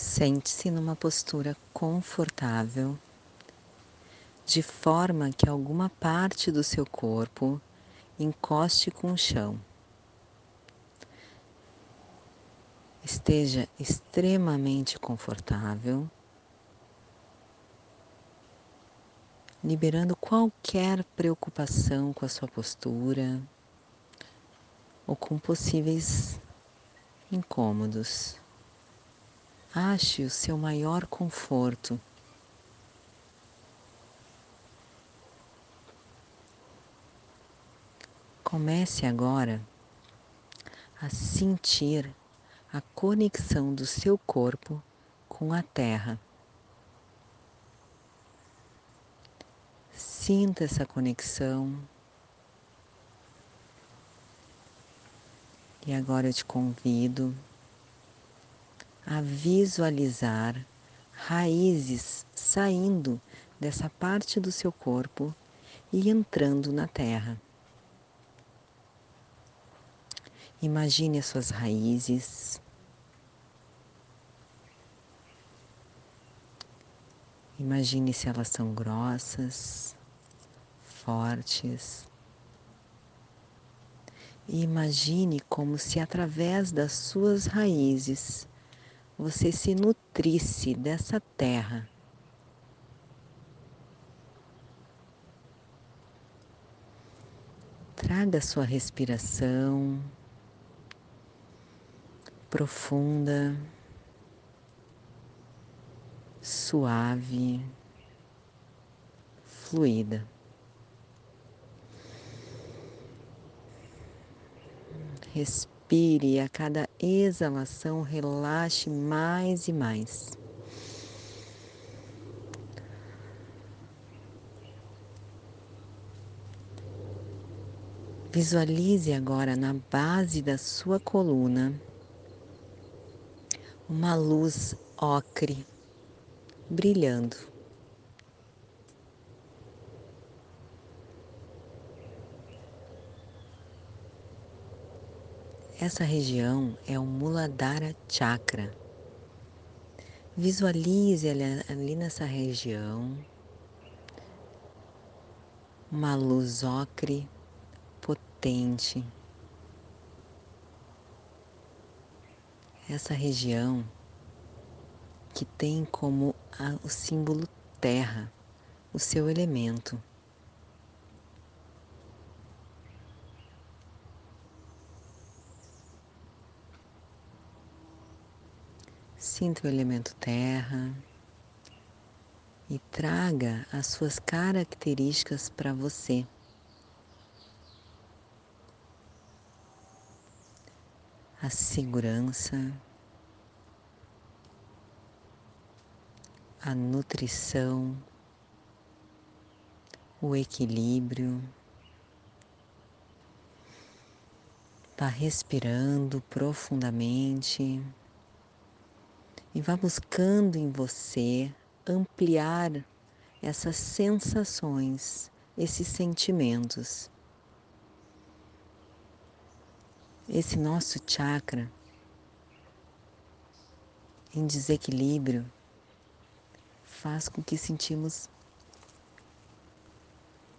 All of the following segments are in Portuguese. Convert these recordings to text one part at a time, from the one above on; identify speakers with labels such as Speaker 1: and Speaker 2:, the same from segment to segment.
Speaker 1: Sente-se numa postura confortável, de forma que alguma parte do seu corpo encoste com o chão. Esteja extremamente confortável, liberando qualquer preocupação com a sua postura ou com possíveis incômodos. Ache o seu maior conforto. Comece agora a sentir a conexão do seu corpo com a terra. Sinta essa conexão. E agora eu te convido a visualizar raízes saindo dessa parte do seu corpo e entrando na terra. Imagine as suas raízes. Imagine se elas são grossas, fortes. E imagine como se através das suas raízes você se nutrisse dessa terra. Traga sua respiração profunda, suave, fluida. Respire e a cada exalação relaxe mais e mais. Visualize agora na base da sua coluna uma luz ocre brilhando. Essa região é o Muladhara Chakra. Visualize ali, nessa região uma luz ocre potente essa região que tem como o símbolo terra, o seu elemento. Sinta o elemento terra e traga as suas características para você. a segurança, a nutrição, o equilíbrio. Vá respirando profundamente e vá buscando em você ampliar essas sensações, esses sentimentos. esse nosso chakra em desequilíbrio faz com que sentimos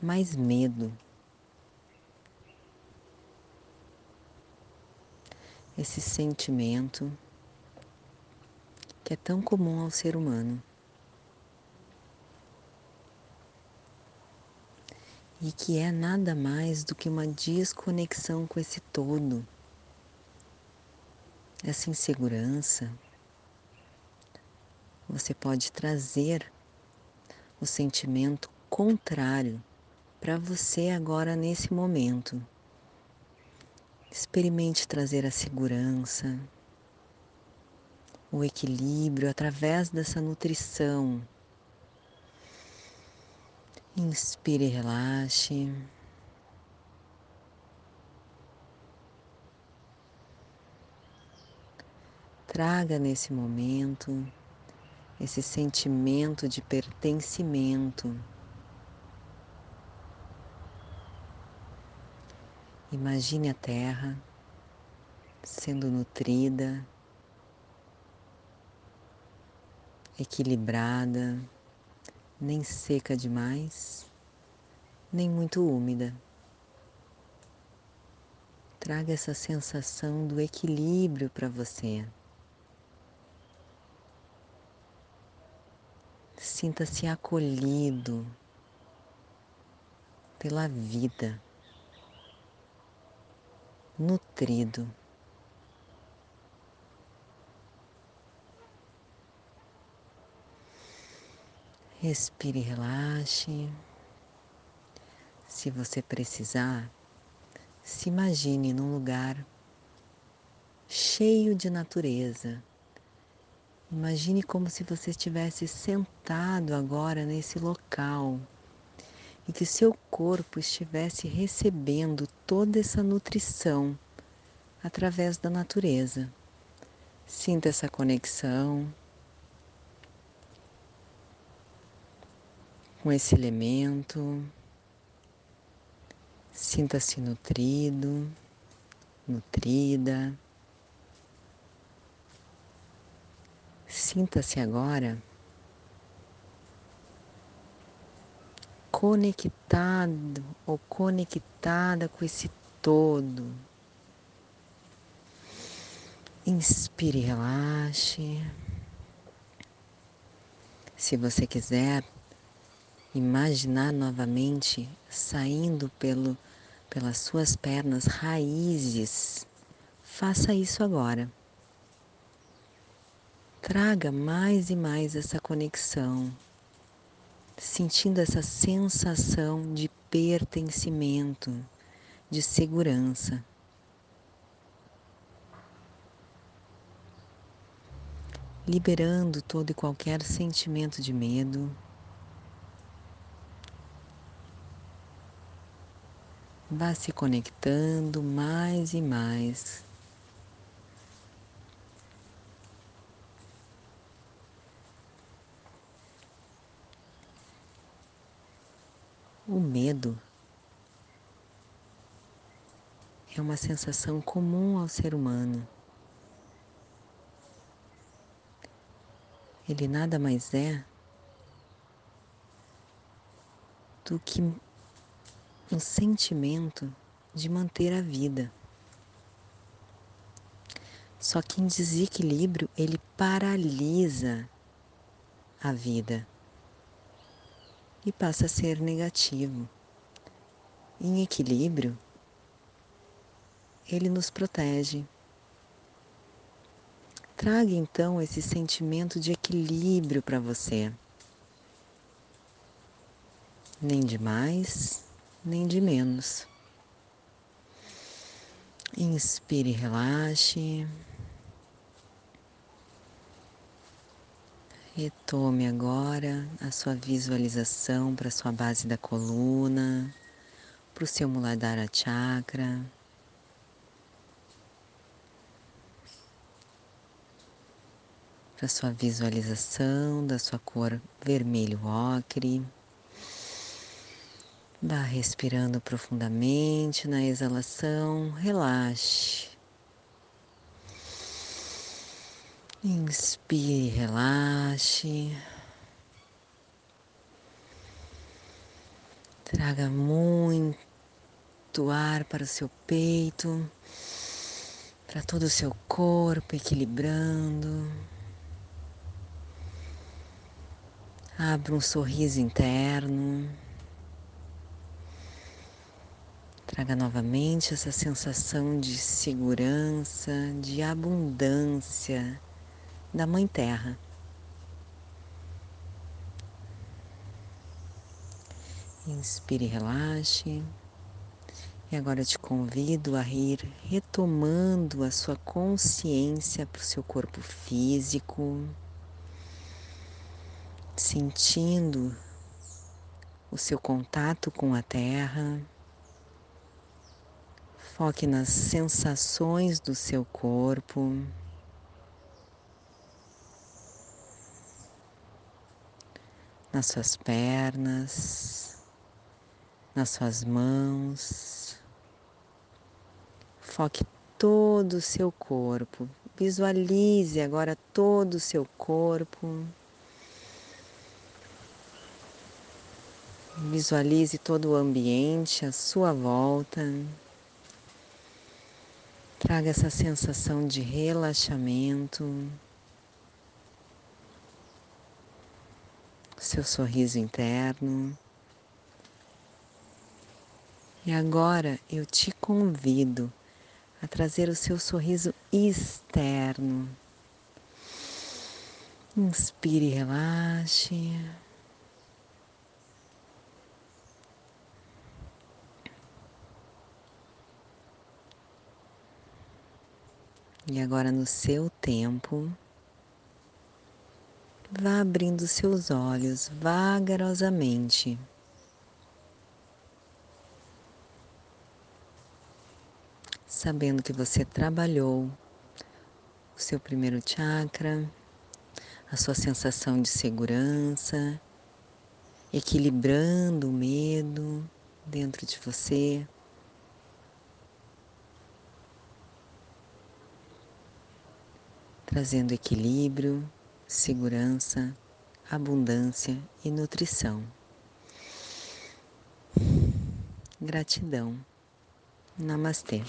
Speaker 1: mais medo. Esse sentimento que é tão comum ao ser humano. E que é nada mais do que uma desconexão com esse todo essa insegurança, você pode trazer o sentimento contrário para você agora nesse momento. Experimente trazer a segurança, o equilíbrio através dessa nutrição. Inspire e relaxe. Traga nesse momento esse sentimento de pertencimento. Imagine a terra sendo nutrida, equilibrada, nem seca demais, nem muito úmida. Traga essa sensação do equilíbrio para você. Sinta-se acolhido pela vida, nutrido. Respire, relaxe. Se você precisar, se imagine num lugar cheio de natureza. Imagine como se você estivesse sentado agora nesse local e que seu corpo estivesse recebendo toda essa nutrição através da natureza. Sinta essa conexão com esse elemento. Sinta-se nutrido, nutrida. Sinta-se agora conectado ou conectada com esse todo. Inspire, relaxe. Se você quiser, imaginar novamente saindo pelo, pelas suas pernas raízes. Faça isso agora. Traga mais e mais essa conexão, sentindo essa sensação de pertencimento, de segurança. Liberando todo e qualquer sentimento de medo. Vá se conectando mais e mais. O medo é uma sensação comum ao ser humano. Ele nada mais é do que um sentimento de manter a vida. Só que em desequilíbrio ele paralisa a vida e passa a ser negativo. Em equilíbrio, ele nos protege. Traga então esse sentimento de equilíbrio para você. Nem de mais, nem de menos. Inspire, relaxe. Retome agora a sua visualização para a sua base da coluna, para o seu Muladhara Chakra. Para a sua visualização da sua cor vermelho ocre. Vá respirando profundamente na exalação, relaxe. Inspire, relaxe. Traga muito ar para o seu peito, para todo o seu corpo, equilibrando. Abra um sorriso interno. Traga novamente essa sensação de segurança, de abundância da Mãe Terra. Inspire, relaxe. E agora te convido a ir retomando a sua consciência para o seu corpo físico, sentindo o seu contato com a terra. Foque nas sensações do seu corpo. Nas suas pernas, nas suas mãos. Foque todo o seu corpo. Visualize agora todo o seu corpo. Visualize todo o ambiente à sua volta. Traga essa sensação de relaxamento. Seu sorriso interno. E agora eu te convido a trazer o seu sorriso externo. Inspire e relaxe. E agora, no seu tempo, vá abrindo seus olhos vagarosamente. Sabendo que você trabalhou o seu primeiro chakra, a sua sensação de segurança, equilibrando o medo dentro de você. Trazendo equilíbrio, segurança, abundância e nutrição. Gratidão. Namastê.